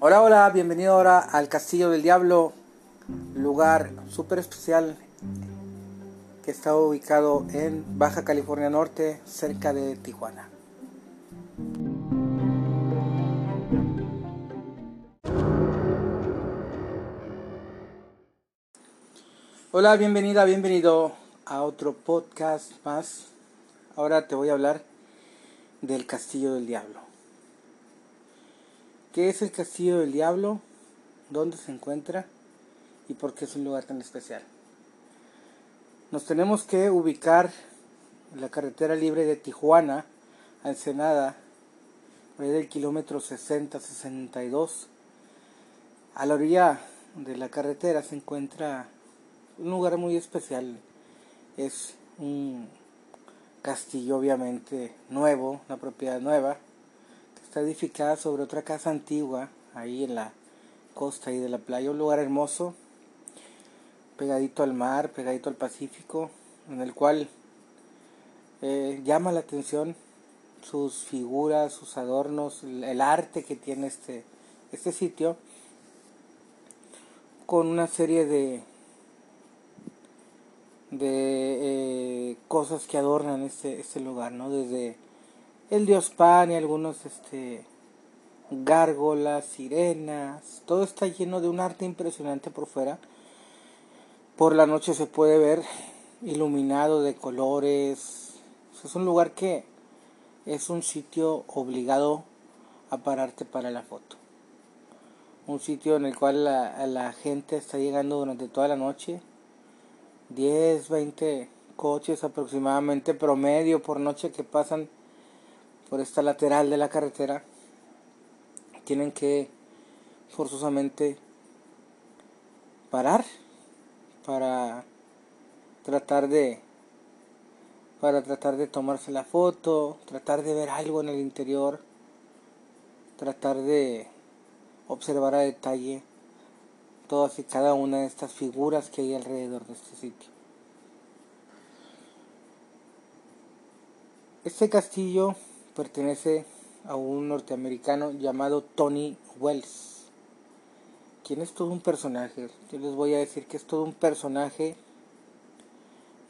Hola, hola, bienvenido ahora al Castillo del Diablo, lugar súper especial que está ubicado en Baja California Norte, cerca de Tijuana. Hola, bienvenida, bienvenido a otro podcast más. Ahora te voy a hablar del Castillo del Diablo. ¿Qué es el Castillo del Diablo? ¿Dónde se encuentra? ¿Y por qué es un lugar tan especial? Nos tenemos que ubicar en la carretera libre de Tijuana a Ensenada, del kilómetro 60-62. A la orilla de la carretera se encuentra un lugar muy especial. Es un castillo obviamente nuevo, una propiedad nueva, está edificada sobre otra casa antigua, ahí en la costa y de la playa, un lugar hermoso, pegadito al mar, pegadito al Pacífico, en el cual eh, llama la atención sus figuras, sus adornos, el arte que tiene este, este sitio, con una serie de de eh, cosas que adornan este, este lugar, ¿no? Desde el dios Pan y algunos este, gárgolas, sirenas, todo está lleno de un arte impresionante por fuera. Por la noche se puede ver iluminado de colores. Es un lugar que es un sitio obligado a pararte para la foto. Un sitio en el cual la, la gente está llegando durante toda la noche 10, 20 coches aproximadamente promedio por noche que pasan por esta lateral de la carretera tienen que forzosamente parar para tratar de para tratar de tomarse la foto, tratar de ver algo en el interior, tratar de observar a detalle todas y cada una de estas figuras que hay alrededor de este sitio. Este castillo pertenece a un norteamericano llamado Tony Wells, quien es todo un personaje. Yo les voy a decir que es todo un personaje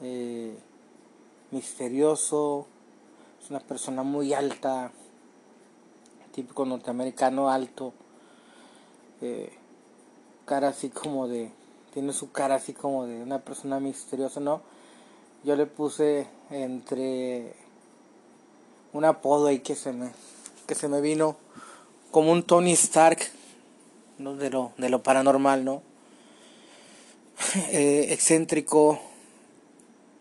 eh, misterioso, es una persona muy alta, típico norteamericano alto. Eh, cara así como de, tiene su cara así como de una persona misteriosa, ¿no? Yo le puse entre un apodo ahí que se me, que se me vino como un Tony Stark, ¿no? De lo, de lo paranormal, ¿no? Eh, excéntrico,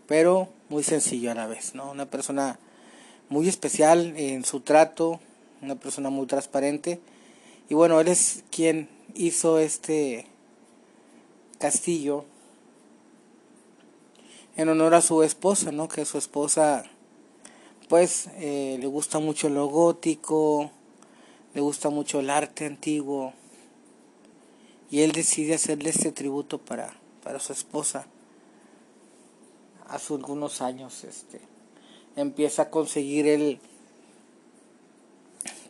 pero muy sencillo a la vez, ¿no? Una persona muy especial en su trato, una persona muy transparente. Y bueno, él es quien hizo este castillo en honor a su esposa, ¿no? Que su esposa, pues, le gusta mucho lo gótico, le gusta mucho el arte antiguo, y él decide hacerle este tributo para, para su esposa. Hace algunos años, este, empieza a conseguir él,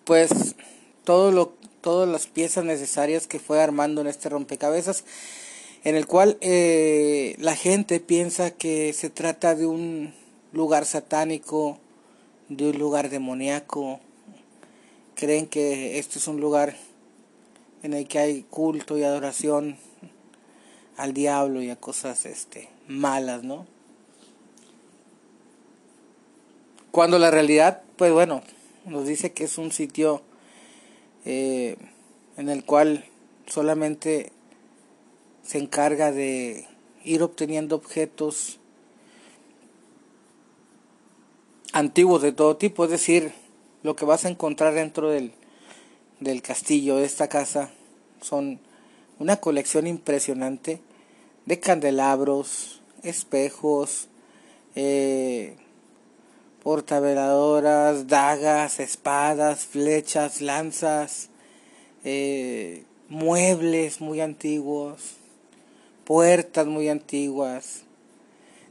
pues, todo lo todas las piezas necesarias que fue armando en este rompecabezas, en el cual eh, la gente piensa que se trata de un lugar satánico, de un lugar demoníaco, creen que este es un lugar en el que hay culto y adoración al diablo y a cosas este malas, ¿no? Cuando la realidad, pues bueno, nos dice que es un sitio eh, en el cual solamente se encarga de ir obteniendo objetos antiguos de todo tipo, es decir, lo que vas a encontrar dentro del, del castillo, de esta casa, son una colección impresionante de candelabros, espejos, eh, portaveladoras, dagas, espadas, flechas, lanzas, eh, muebles muy antiguos, puertas muy antiguas.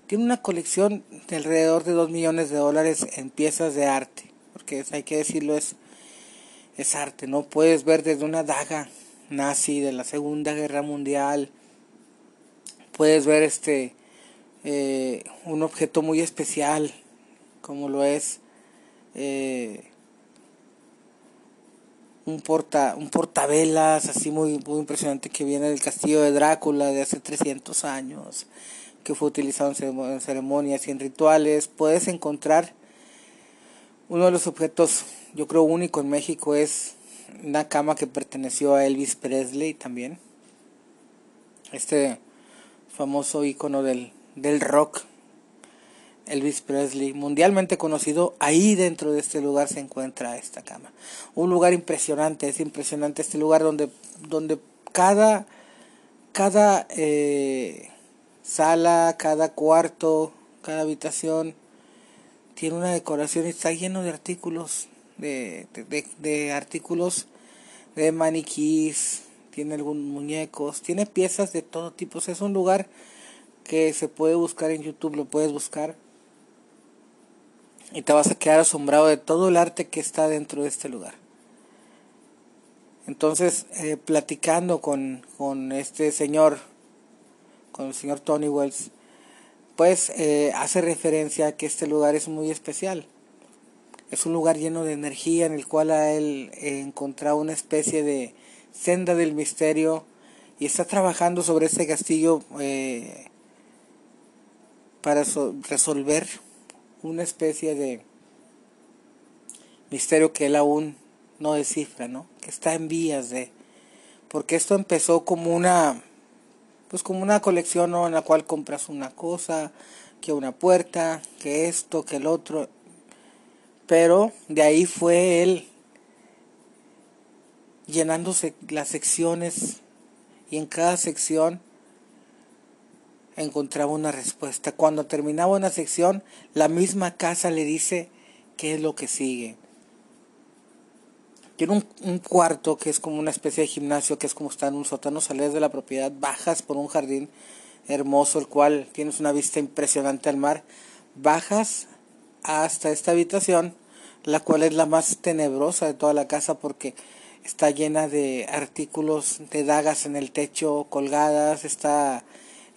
Tiene una colección de alrededor de 2 millones de dólares en piezas de arte, porque hay que decirlo, es, es arte, ¿no? Puedes ver desde una daga nazi de la Segunda Guerra Mundial, puedes ver este eh, un objeto muy especial como lo es eh, un porta un portavelas así muy, muy impresionante que viene del castillo de Drácula de hace 300 años que fue utilizado en ceremonias y en rituales puedes encontrar uno de los objetos yo creo único en México es una cama que perteneció a Elvis Presley también este famoso icono del, del rock, Elvis Presley, mundialmente conocido, ahí dentro de este lugar se encuentra esta cama. Un lugar impresionante, es impresionante este lugar donde, donde cada, cada eh, sala, cada cuarto, cada habitación tiene una decoración y está lleno de artículos, de, de, de artículos de maniquís, tiene algunos muñecos, tiene piezas de todo tipo. es un lugar que se puede buscar en YouTube, lo puedes buscar y te vas a quedar asombrado de todo el arte que está dentro de este lugar. Entonces, eh, platicando con, con, este señor, con el señor Tony Wells, pues eh, hace referencia a que este lugar es muy especial. Es un lugar lleno de energía en el cual a él encontrado una especie de, Senda del Misterio y está trabajando sobre ese castillo eh, para resolver una especie de misterio que él aún no descifra, ¿no? Que está en vías de porque esto empezó como una pues como una colección en la cual compras una cosa, que una puerta, que esto, que el otro, pero de ahí fue él llenándose las secciones y en cada sección encontraba una respuesta. Cuando terminaba una sección, la misma casa le dice qué es lo que sigue. Tiene un, un, cuarto que es como una especie de gimnasio, que es como estar en un sótano, sales de la propiedad, bajas por un jardín hermoso, el cual tienes una vista impresionante al mar, bajas hasta esta habitación, la cual es la más tenebrosa de toda la casa porque está llena de artículos de dagas en el techo colgadas, está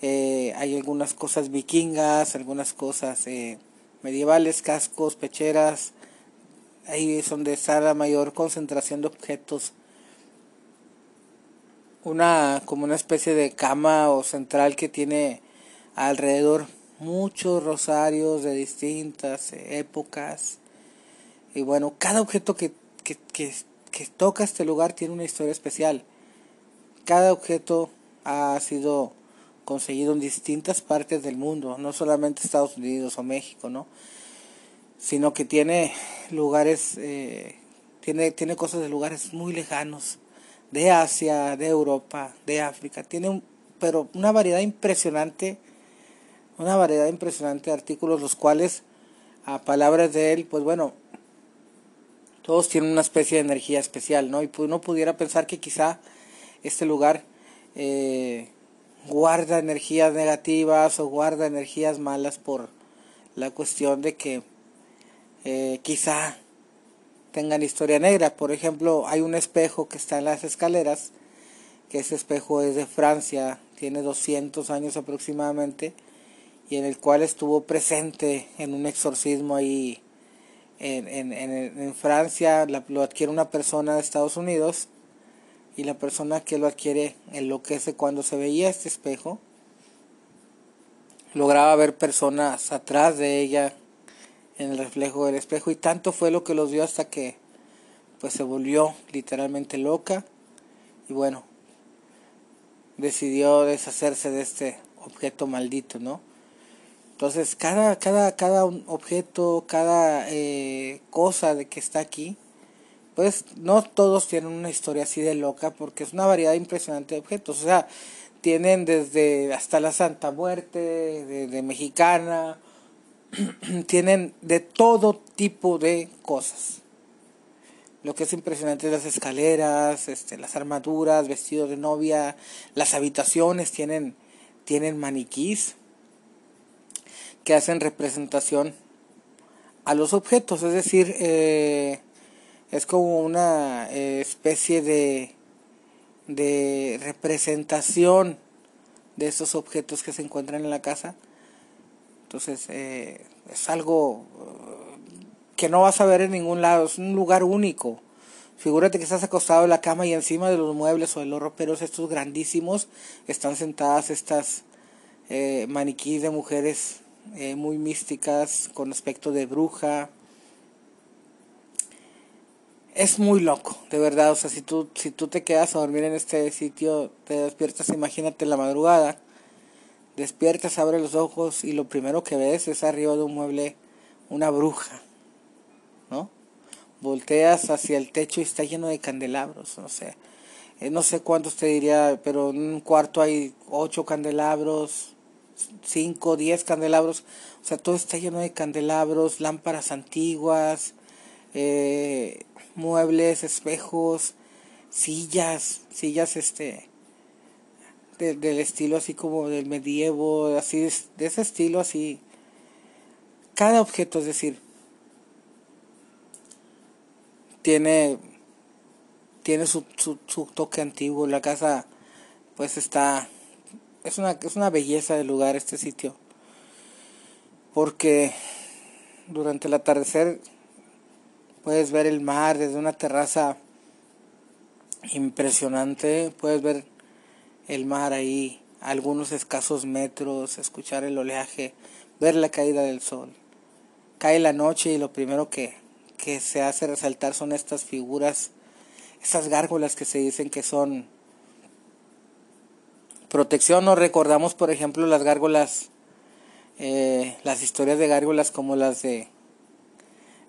eh, hay algunas cosas vikingas, algunas cosas eh, medievales, cascos, pecheras, ahí es donde está la mayor concentración de objetos. Una como una especie de cama o central que tiene alrededor muchos rosarios de distintas épocas. Y bueno, cada objeto que, que, que que toca este lugar tiene una historia especial. Cada objeto ha sido conseguido en distintas partes del mundo, no solamente Estados Unidos o México, ¿no? Sino que tiene lugares, eh, tiene, tiene cosas de lugares muy lejanos, de Asia, de Europa, de África. Tiene un, pero una variedad impresionante, una variedad impresionante de artículos, los cuales, a palabras de él, pues bueno, todos tienen una especie de energía especial, ¿no? Y uno pudiera pensar que quizá este lugar eh, guarda energías negativas o guarda energías malas por la cuestión de que eh, quizá tengan historia negra. Por ejemplo, hay un espejo que está en las escaleras, que ese espejo es de Francia, tiene 200 años aproximadamente, y en el cual estuvo presente en un exorcismo ahí en, en, en, Francia lo adquiere una persona de Estados Unidos y la persona que lo adquiere enloquece cuando se veía este espejo. Lograba ver personas atrás de ella en el reflejo del espejo y tanto fue lo que los vio hasta que pues se volvió literalmente loca y bueno decidió deshacerse de este objeto maldito, ¿no? Entonces, cada, cada, cada objeto, cada eh, cosa de que está aquí, pues no todos tienen una historia así de loca, porque es una variedad impresionante de objetos. O sea, tienen desde hasta la Santa Muerte, de, mexicana, tienen de todo tipo de cosas. Lo que es impresionante es las escaleras, este, las armaduras, vestidos de novia, las habitaciones tienen, tienen maniquís que hacen representación a los objetos, es decir, eh, es como una eh, especie de, de representación de esos objetos que se encuentran en la casa. Entonces, eh, es algo eh, que no vas a ver en ningún lado, es un lugar único. Figúrate que estás acostado en la cama y encima de los muebles o de los roperos estos grandísimos están sentadas estas eh, maniquíes de mujeres eh, muy místicas con aspecto de bruja. Es muy loco, de verdad. O sea, si tú, si tú te quedas a dormir en este sitio, te despiertas, imagínate la madrugada, despiertas, abres los ojos y lo primero que ves es arriba de un mueble una bruja, ¿no? Volteas hacia el techo y está lleno de candelabros, no sé. Eh, no sé cuántos te diría, pero en un cuarto hay ocho candelabros, cinco, diez candelabros. O sea, todo está lleno de candelabros, lámparas antiguas, eh, muebles, espejos, sillas, sillas este del estilo así como del medievo, así de ese estilo así. Cada objeto, es decir, tiene tiene su, su, su toque antiguo. La casa pues está es una es una belleza de lugar este sitio. Porque durante el atardecer puedes ver el mar desde una terraza impresionante, puedes ver el mar ahí algunos escasos metros, escuchar el oleaje, ver la caída del sol. Cae la noche y lo primero que, que se hace resaltar son estas figuras, estas gárgolas que se dicen que son protección. Nos recordamos, por ejemplo, las gárgolas, eh, las historias de gárgolas como las de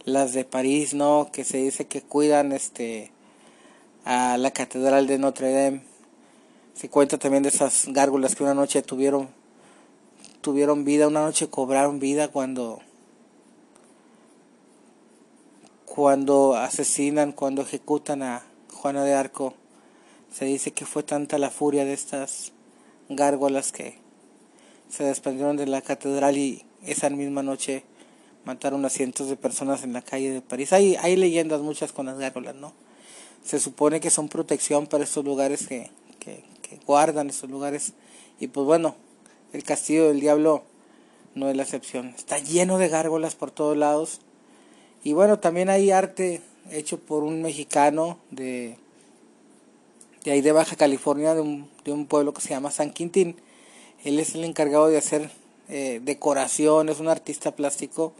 las de París, ¿no? Que se dice que cuidan este a la catedral de Notre Dame. Se cuenta también de esas gárgolas que una noche tuvieron tuvieron vida, una noche cobraron vida cuando cuando asesinan, cuando ejecutan a Juana de Arco. Se dice que fue tanta la furia de estas gárgolas que se desprendieron de la catedral y esa misma noche mataron a cientos de personas en la calle de París. Hay, hay leyendas muchas con las gárgolas, ¿no? Se supone que son protección para estos lugares que, que, guardan estos lugares. Y pues bueno, el castillo del diablo no es la excepción. Está lleno de gárgolas por todos lados. Y bueno, también hay arte hecho por un mexicano de, de ahí de Baja California, de un, de un pueblo que se llama San Quintín. Él es el encargado de hacer eh, decoración, es un artista plástico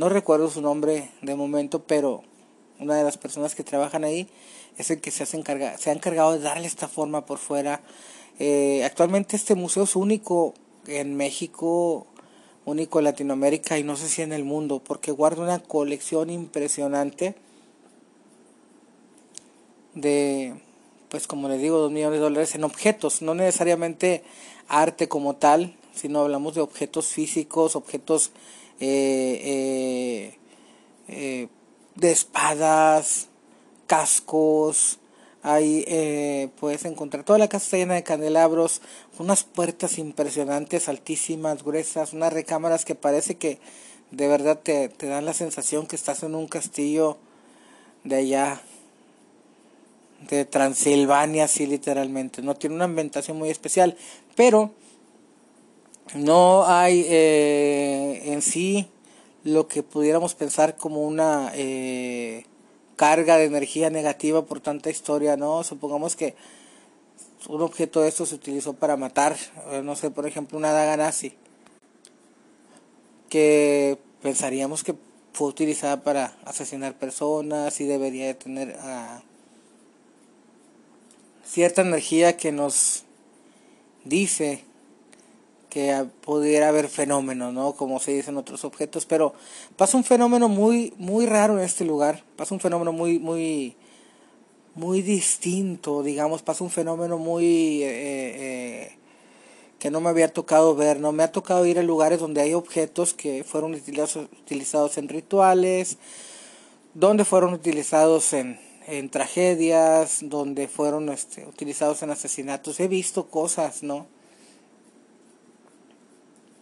no recuerdo su nombre de momento, pero una de las personas que trabajan ahí es el que se, hace encarga, se ha encargado de darle esta forma por fuera. Eh, actualmente este museo es único en México, único en Latinoamérica y no sé si en el mundo, porque guarda una colección impresionante de, pues como les digo, dos millones de dólares en objetos, no necesariamente arte como tal, sino hablamos de objetos físicos, objetos eh, eh, eh, de espadas, cascos, ahí puedes encontrar toda la casa está llena de candelabros, unas puertas impresionantes, altísimas, gruesas, unas recámaras que parece que de verdad te, te dan la sensación que estás en un castillo de allá de Transilvania, así literalmente. No tiene una ambientación muy especial, pero no hay eh, en sí lo que pudiéramos pensar como una eh, carga de energía negativa por tanta historia, ¿no? Supongamos que un objeto de esto se utilizó para matar, eh, no sé, por ejemplo, una daga nazi, que pensaríamos que fue utilizada para asesinar personas y debería de tener ah, cierta energía que nos dice que pudiera haber fenómenos, ¿no? Como se dice en otros objetos, pero pasa un fenómeno muy muy raro en este lugar, pasa un fenómeno muy muy muy distinto, digamos, pasa un fenómeno muy eh, eh, que no me había tocado ver, no me ha tocado ir a lugares donde hay objetos que fueron utilizados, utilizados en rituales, donde fueron utilizados en, en tragedias, donde fueron este, utilizados en asesinatos. He visto cosas, ¿no?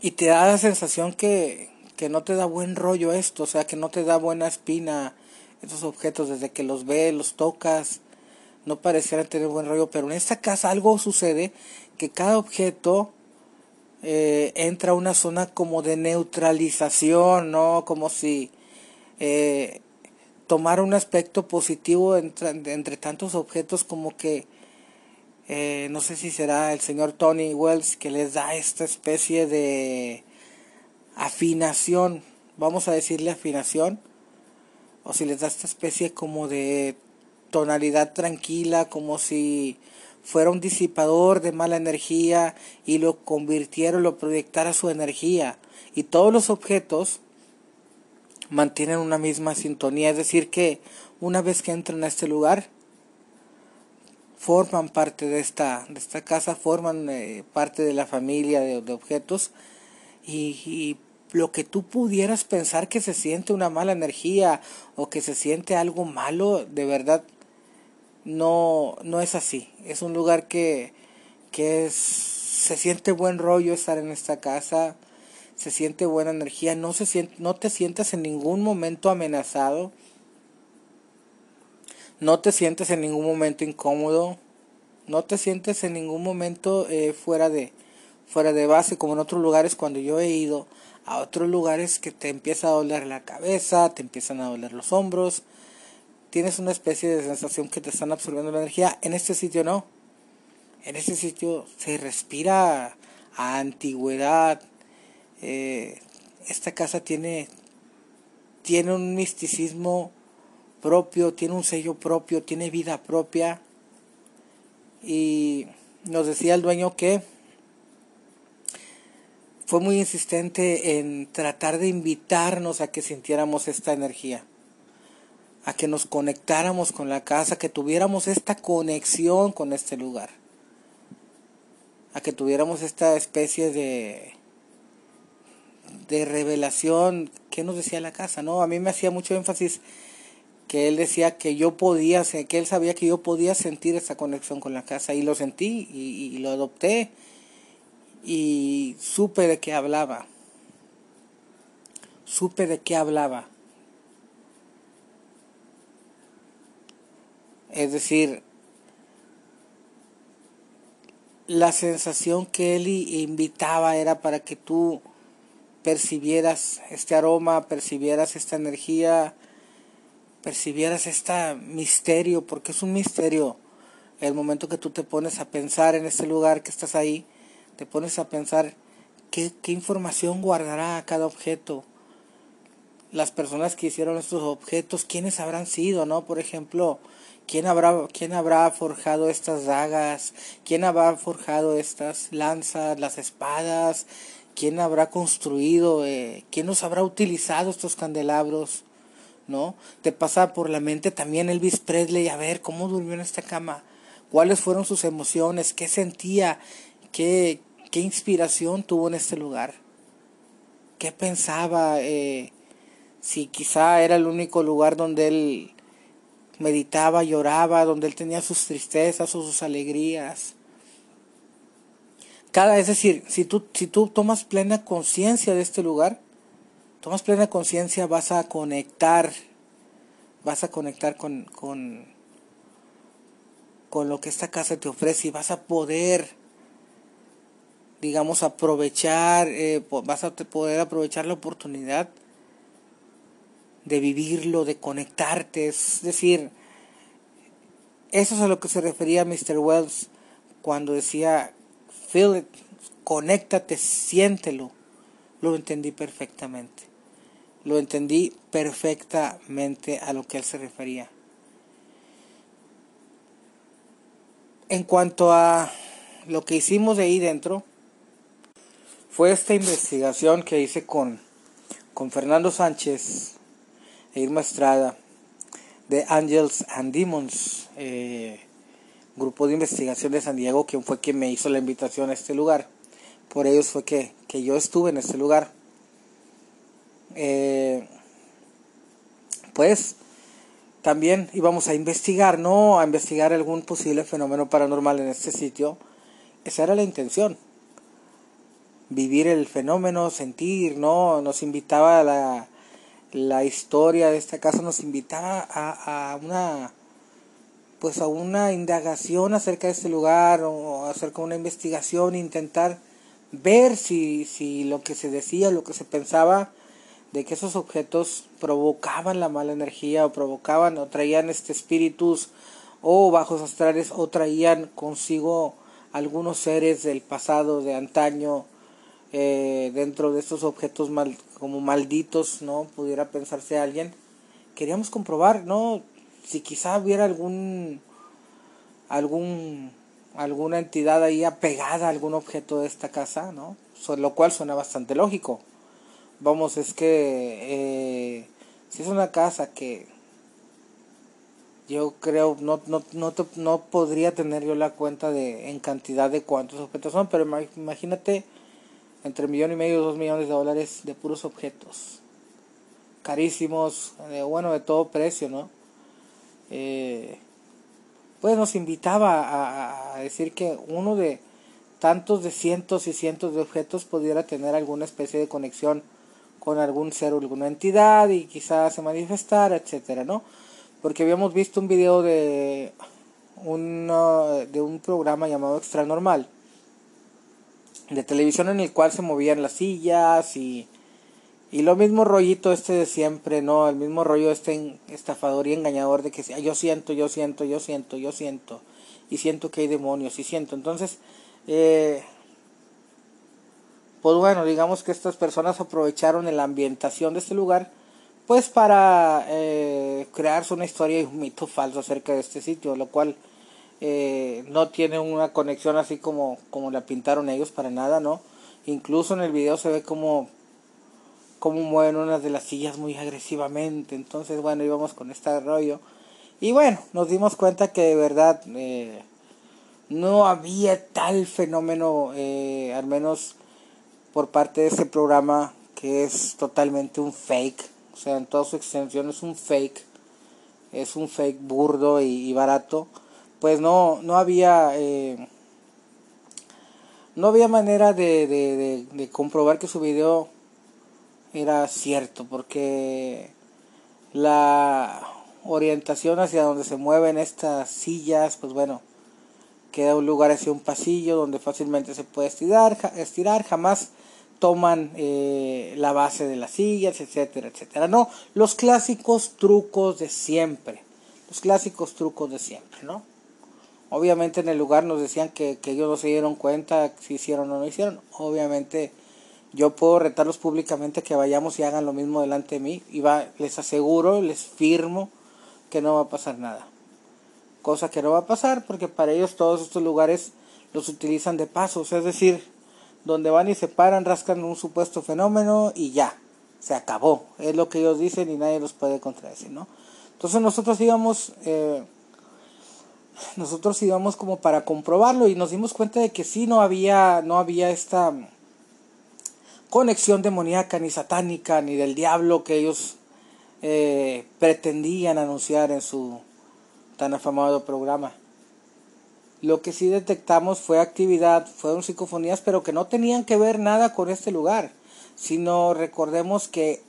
Y te da la sensación que, que no te da buen rollo esto, o sea, que no te da buena espina esos objetos desde que los ves, los tocas, no parecieran tener buen rollo, pero en esta casa algo sucede que cada objeto eh, entra a una zona como de neutralización, ¿no? Como si eh, tomara un aspecto positivo entre, entre tantos objetos como que eh, no sé si será el señor Tony Wells que les da esta especie de afinación, vamos a decirle afinación, o si les da esta especie como de tonalidad tranquila, como si fuera un disipador de mala energía y lo convirtiera, lo proyectara su energía. Y todos los objetos mantienen una misma sintonía, es decir, que una vez que entran a este lugar, forman parte de esta, de esta casa, forman eh, parte de la familia de, objetos y, lo que tú pudieras pensar que se siente una mala energía o que se siente algo malo, de verdad no, no es así. Es un lugar que, que es, se siente buen rollo estar en esta casa, se siente buena energía, no, se siente, no te sientes en ningún momento amenazado no te sientes en ningún momento incómodo, no te sientes en ningún momento eh, fuera de fuera de base como en otros lugares cuando yo he ido a otros lugares que te empieza a doler la cabeza, te empiezan a doler los hombros, tienes una especie de sensación que te están absorbiendo la energía. En este sitio no. En este sitio se respira a antigüedad. Eh, esta casa tiene, tiene un misticismo propio, tiene un sello propio, tiene vida propia. Y nos decía el dueño que fue muy insistente en tratar de invitarnos a que sintiéramos esta energía, a que nos conectáramos con la casa, que tuviéramos esta conexión con este lugar, a que tuviéramos esta especie de de revelación, ¿qué nos decía la casa? No, a mí me hacía mucho énfasis que él decía que yo podía, que él sabía que yo podía sentir esa conexión con la casa y lo sentí y, lo adopté y supe de qué hablaba. Supe de qué hablaba. Es decir, la sensación que él invitaba era para que tú percibieras este aroma, percibieras esta energía, percibieras este misterio, porque es un misterio. El momento que tú te pones a pensar en este lugar que estás ahí, te pones a pensar qué, qué información guardará cada objeto. Las personas que hicieron estos objetos, quiénes habrán sido, ¿no? Por ejemplo, ¿quién habrá, quién habrá forjado estas dagas? ¿Quién habrá forjado estas lanzas, las espadas? ¿Quién habrá construido? Eh, ¿Quién nos habrá utilizado estos candelabros? ¿No? Te pasa por la mente también Elvis Presley, a ver cómo durmió en esta cama, cuáles fueron sus emociones, qué sentía, qué, qué inspiración tuvo en este lugar, qué pensaba, eh, si quizá era el único lugar donde él meditaba, lloraba, donde él tenía sus tristezas o sus alegrías. Cada, es decir, si tú, si tú tomas plena conciencia de este lugar, tomas plena conciencia, vas a conectar, vas a conectar con, con, con lo que esta casa te ofrece y vas a poder, digamos, aprovechar, eh, vas a poder aprovechar la oportunidad de vivirlo, de conectarte, es decir, eso es a lo que se refería Mr. Wells cuando decía, feel it, conéctate, siéntelo, lo entendí perfectamente lo entendí perfectamente a lo que él se refería. En cuanto a lo que hicimos de ahí dentro, fue esta investigación que hice con, con Fernando Sánchez e Irma Estrada de Angels and Demons, eh, grupo de investigación de San Diego, quien fue quien me hizo la invitación a este lugar. Por ellos fue que, que yo estuve en este lugar. Eh, pues también íbamos a investigar, ¿no? A investigar algún posible fenómeno paranormal en este sitio. Esa era la intención. Vivir el fenómeno, sentir, ¿no? Nos invitaba la, la historia de esta casa nos invitaba a, a una pues a una indagación acerca de este lugar o acerca de una investigación, intentar ver si, si lo que se decía, lo que se pensaba de que esos objetos provocaban la mala energía o provocaban o traían este espíritus o bajos astrales o traían consigo algunos seres del pasado de antaño eh, dentro de estos objetos mal, como malditos no pudiera pensarse alguien queríamos comprobar no si quizá hubiera algún algún alguna entidad ahí apegada a algún objeto de esta casa, ¿no? lo cual suena bastante lógico. Vamos, es que eh, si es una casa que yo creo no, no, no, no podría tener yo la cuenta de en cantidad de cuántos objetos son, pero imagínate entre millón y medio dos millones de dólares de puros objetos carísimos, bueno, de todo precio, ¿no? Eh, pues nos invitaba a, decir que uno de tantos de cientos y cientos de objetos pudiera tener alguna especie de conexión con algún ser o alguna entidad y quizás se manifestara, etcétera, ¿no? Porque habíamos visto un video de un, de un programa llamado Extra Normal de televisión en el cual se movían las sillas y y lo mismo rollito este de siempre, ¿no? El mismo rollo este estafador y engañador de que yo siento, yo siento, yo siento, yo siento. Y siento que hay demonios, y siento. Entonces, eh, pues bueno, digamos que estas personas aprovecharon la ambientación de este lugar, pues para eh, crearse una historia y un mito falso acerca de este sitio, lo cual eh, no tiene una conexión así como, como la pintaron ellos para nada, ¿no? Incluso en el video se ve como cómo mueven unas de las sillas muy agresivamente. Entonces, bueno, íbamos con este rollo. Y bueno, nos dimos cuenta que de verdad eh, no había tal fenómeno, eh, al menos por parte de ese programa, que es totalmente un fake. O sea, en toda su extensión es un fake. Es un fake burdo y, barato. Pues no, no había... Eh, no había manera de, de, de comprobar que su video era cierto, porque la orientación hacia donde se mueven estas sillas, pues bueno, queda un lugar hacia un pasillo donde fácilmente se puede estirar, estirar jamás toman eh, la base de las sillas, etcétera, etcétera. No, los clásicos trucos de siempre, los clásicos trucos de siempre, ¿no? Obviamente en el lugar nos decían que, que ellos no se dieron cuenta si hicieron o no hicieron. Obviamente yo puedo retarlos públicamente que vayamos y hagan lo mismo delante de mí y va, les aseguro, les firmo que no va a pasar nada. Cosa que no va a pasar porque para ellos todos estos lugares los utilizan de pasos, es decir, donde van y se paran, rascan un supuesto fenómeno y ya, se acabó. Es lo que ellos dicen y nadie los puede contradecir, ¿no? Entonces nosotros íbamos, eh, nosotros íbamos como para comprobarlo y nos dimos cuenta de que sí no había, no había esta conexión demoníaca ni satánica ni del diablo que ellos eh, pretendían anunciar en su tan afamado programa. Lo que sí detectamos fue actividad, fueron psicofonías, pero que no tenían que ver nada con este lugar, sino recordemos que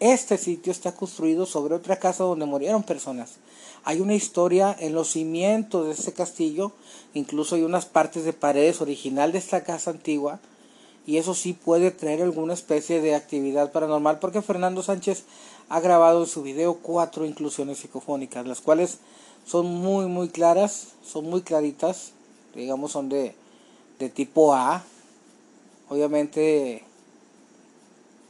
este sitio está construido sobre otra casa donde murieron personas. Hay una historia en los cimientos de este castillo, incluso hay unas partes de paredes original de esta casa antigua, y eso sí puede traer alguna especie de actividad paranormal porque Fernando Sánchez ha grabado en su video cuatro inclusiones psicofónicas, las cuales son muy muy claras, son muy claritas, digamos son de, de tipo A, obviamente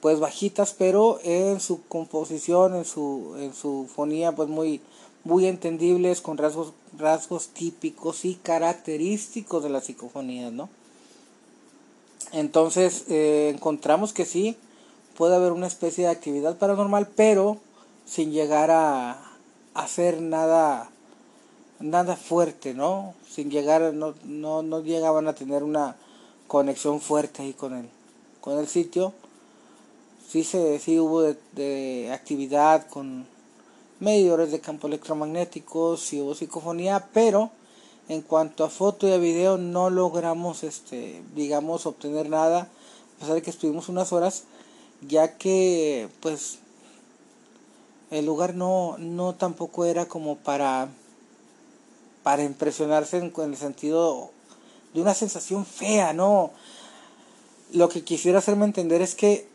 pues bajitas, pero en su composición, en su, en su fonía pues muy, muy entendibles, con rasgos, rasgos típicos y característicos de las psicofonías, ¿no? Entonces eh, encontramos que sí, puede haber una especie de actividad paranormal, pero sin llegar a, hacer nada, nada fuerte, ¿no? Sin llegar, no, no, no llegaban a tener una conexión fuerte ahí con el, con el sitio. Sí, se, sí hubo de, de actividad con medidores de campo electromagnéticos, sí hubo psicofonía, pero en cuanto a foto y a video no logramos este digamos obtener nada a pesar de que estuvimos unas horas ya que pues el lugar no, no tampoco era como para, para impresionarse en, el sentido de una sensación fea, no. Lo que quisiera hacerme entender es que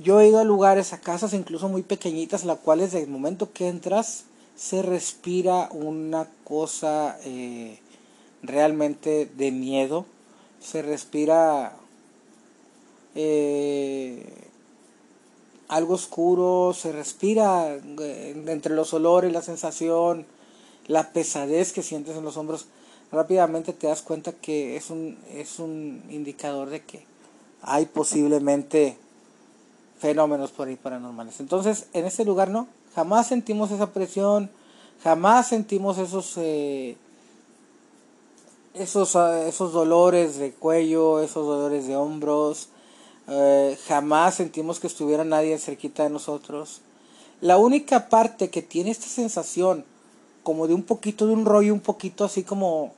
yo he ido a lugares, a casas incluso muy pequeñitas, las cuales desde el momento que entras se respira una cosa eh, realmente de miedo, se respira eh, algo oscuro, se respira eh, entre los olores, la sensación, la pesadez que sientes en los hombros, rápidamente te das cuenta que es un, es un indicador de que hay posiblemente fenómenos por ahí paranormales. Entonces, en ese lugar no, jamás sentimos esa presión, jamás sentimos esos, eh, esos, ah, esos dolores de cuello, esos dolores de hombros, eh, jamás sentimos que estuviera nadie cerquita de nosotros. La única parte que tiene esta sensación como de un poquito de un rollo, un poquito así como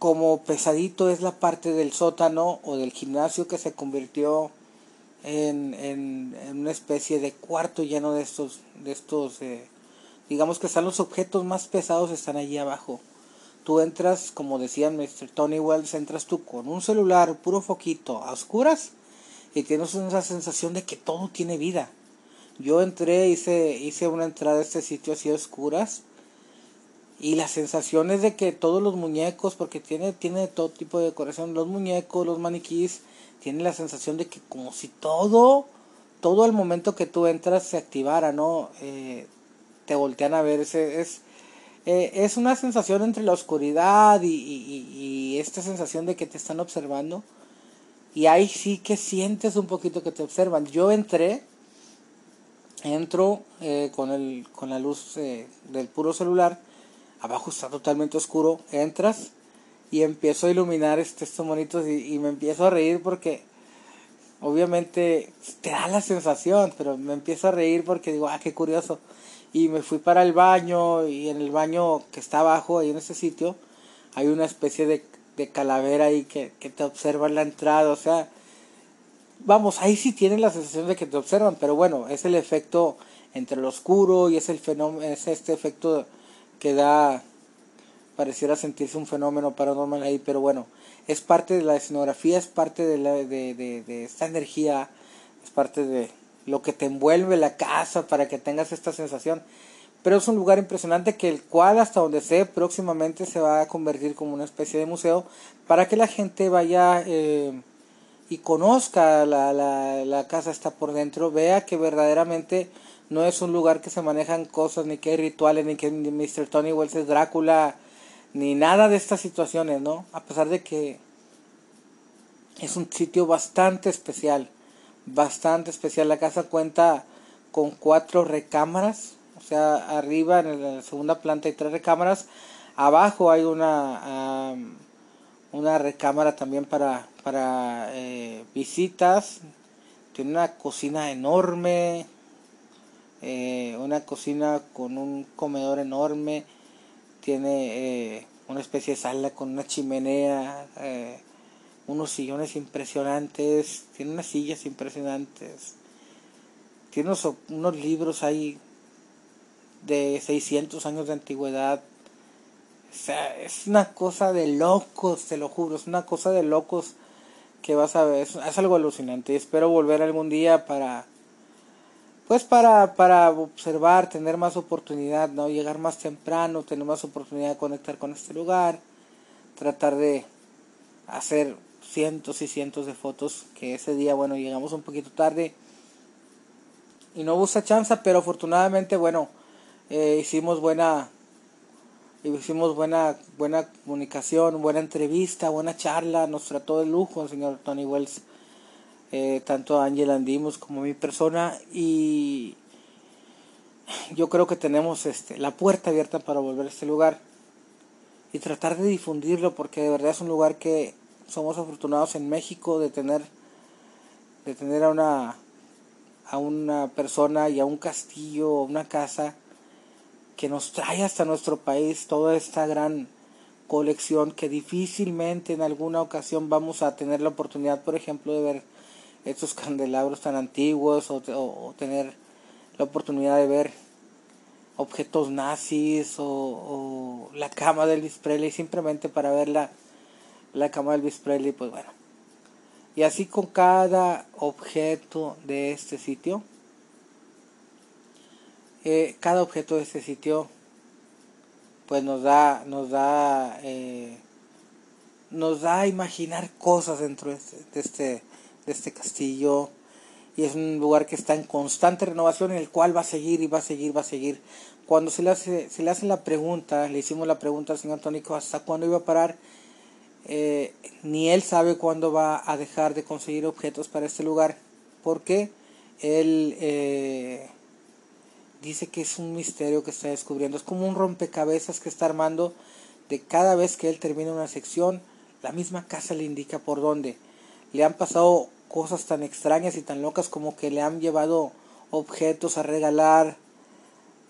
como pesadito es la parte del sótano o del gimnasio que se convirtió en, en, una especie de cuarto lleno de estos, de estos eh, digamos que están los objetos más pesados están allí abajo. Tú entras, como decía Mr. Tony Wells, entras tú con un celular, puro foquito, a oscuras, y tienes una sensación de que todo tiene vida. Yo entré, hice, hice una entrada a este sitio así a oscuras, y la sensación es de que todos los muñecos, porque tiene, tiene todo tipo de decoración, los muñecos, los maniquís, tiene la sensación de que como si todo, todo al momento que tú entras se activara, ¿no? Eh, te voltean a ver, ese es eh, es una sensación entre la oscuridad y, y, esta sensación de que te están observando. Y ahí sí que sientes un poquito que te observan. Yo entré, entro eh, con, el, con la luz eh, del puro celular, abajo está totalmente oscuro, entras y empiezo a iluminar este, estos monitos y, me empiezo a reír porque obviamente te da la sensación, pero me empiezo a reír porque digo, ah, qué curioso y me fui para el baño y en el baño que está abajo, ahí en ese sitio, hay una especie de, de calavera ahí que, que, te observa en la entrada, o sea, vamos, ahí sí tienes la sensación de que te observan, pero bueno, es el efecto entre lo oscuro y es el fenómeno, es este efecto que da, pareciera sentirse un fenómeno paranormal ahí, pero bueno, es parte de la escenografía, es parte de, la, de, de, de esta energía, es parte de, lo que te envuelve la casa para que tengas esta sensación. Pero es un lugar impresionante que el cual hasta donde sé próximamente se va a convertir como una especie de museo para que la gente vaya eh, y conozca la, la, la casa está por dentro, vea que verdaderamente no es un lugar que se manejan cosas, ni que hay rituales, ni que Mr. Tony Wells es Drácula, ni nada de estas situaciones, ¿no? A pesar de que es un sitio bastante especial bastante especial. La casa cuenta con cuatro recámaras, o sea, arriba en la segunda planta hay tres recámaras, abajo hay una, una recámara también para, para eh, visitas, tiene una cocina enorme, eh, una cocina con un comedor enorme, tiene eh, una especie de sala con una chimenea, unos sillones impresionantes, tiene unas sillas impresionantes, tiene unos, libros ahí de 600 años de antigüedad. O sea, es una cosa de locos, te lo juro, es una cosa de locos que vas a ver, es, algo alucinante. Espero volver algún día para, pues para, para observar, tener más oportunidad, ¿no? Llegar más temprano, tener más oportunidad de conectar con este lugar, tratar de hacer cientos y cientos de fotos que ese día, bueno, llegamos un poquito tarde y no esa chance, pero afortunadamente, bueno, eh, hicimos buena hicimos buena buena comunicación, buena entrevista, buena charla, nos trató de lujo el señor Tony Wells, eh, tanto a Angela Andimos como a mi persona y yo creo que tenemos este la puerta abierta para volver a este lugar y tratar de difundirlo porque de verdad es un lugar que somos afortunados en México de tener de tener a una a una persona y a un castillo una casa que nos trae hasta nuestro país toda esta gran colección que difícilmente en alguna ocasión vamos a tener la oportunidad, por ejemplo, de ver estos candelabros tan antiguos o, o tener la oportunidad de ver objetos nazis o, la cama del Presley simplemente para ver la, la cama del Presley, pues bueno. Y así con cada objeto de este sitio, cada objeto de este sitio, pues nos da, nos da, eh, nos da a imaginar cosas dentro de este, de este, de este castillo, y es un lugar que está en constante renovación en el cual va a seguir y va a seguir, va a seguir. Cuando se le hace, se le hace la pregunta, le hicimos la pregunta al señor Tónico hasta cuándo iba a parar, eh, ni él sabe cuándo va a dejar de conseguir objetos para este lugar, porque él eh, dice que es un misterio que está descubriendo, es como un rompecabezas que está armando de cada vez que él termina una sección, la misma casa le indica por dónde. Le han pasado cosas tan extrañas y tan locas como que le han llevado objetos a regalar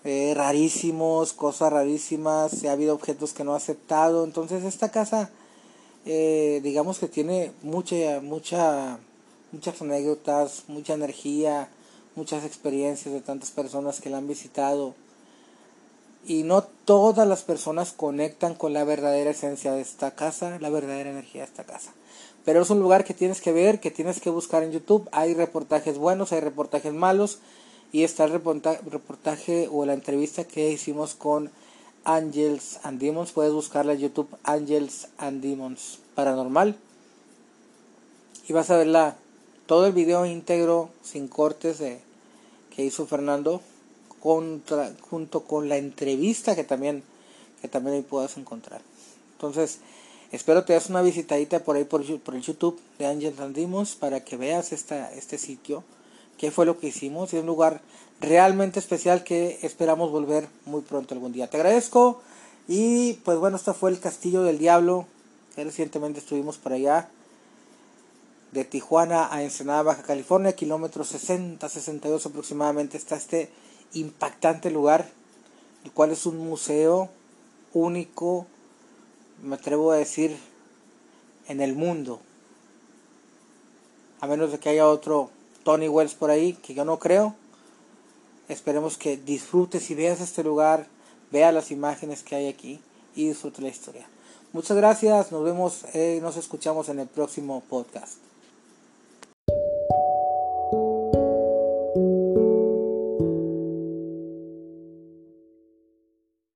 eh, rarísimos, cosas rarísimas, ha habido objetos que no ha aceptado. Entonces esta casa, eh, digamos que tiene mucha, mucha, muchas anécdotas, mucha energía, muchas experiencias de tantas personas que la han visitado. Y no todas las personas conectan con la verdadera esencia de esta casa, la verdadera energía de esta casa. Pero es un lugar que tienes que ver, que tienes que buscar en YouTube. Hay reportajes buenos, hay reportajes malos. Y está el reportaje o la entrevista que hicimos con Angels and Demons. Puedes buscarla en YouTube, Angels and Demons Paranormal. Y vas a ver todo el video íntegro, sin cortes, de, que hizo Fernando, contra, junto con la entrevista que también, que también ahí puedas encontrar. Entonces, Espero te das una visitadita por ahí por, por el YouTube de Angels Andimos para que veas esta, este sitio, qué fue lo que hicimos. Es un lugar realmente especial que esperamos volver muy pronto algún día. Te agradezco y pues bueno, esto fue el Castillo del Diablo, que recientemente estuvimos por allá. De Tijuana a Ensenada, Baja California, kilómetros 60-62 aproximadamente, está este impactante lugar, el cual es un museo único, me atrevo a decir, en el mundo. A menos de que haya otro Tony Wells por ahí, que yo no creo. Esperemos que disfrutes y veas este lugar, vea las imágenes que hay aquí y disfrute la historia. Muchas gracias, nos vemos, y eh, nos escuchamos en el próximo podcast.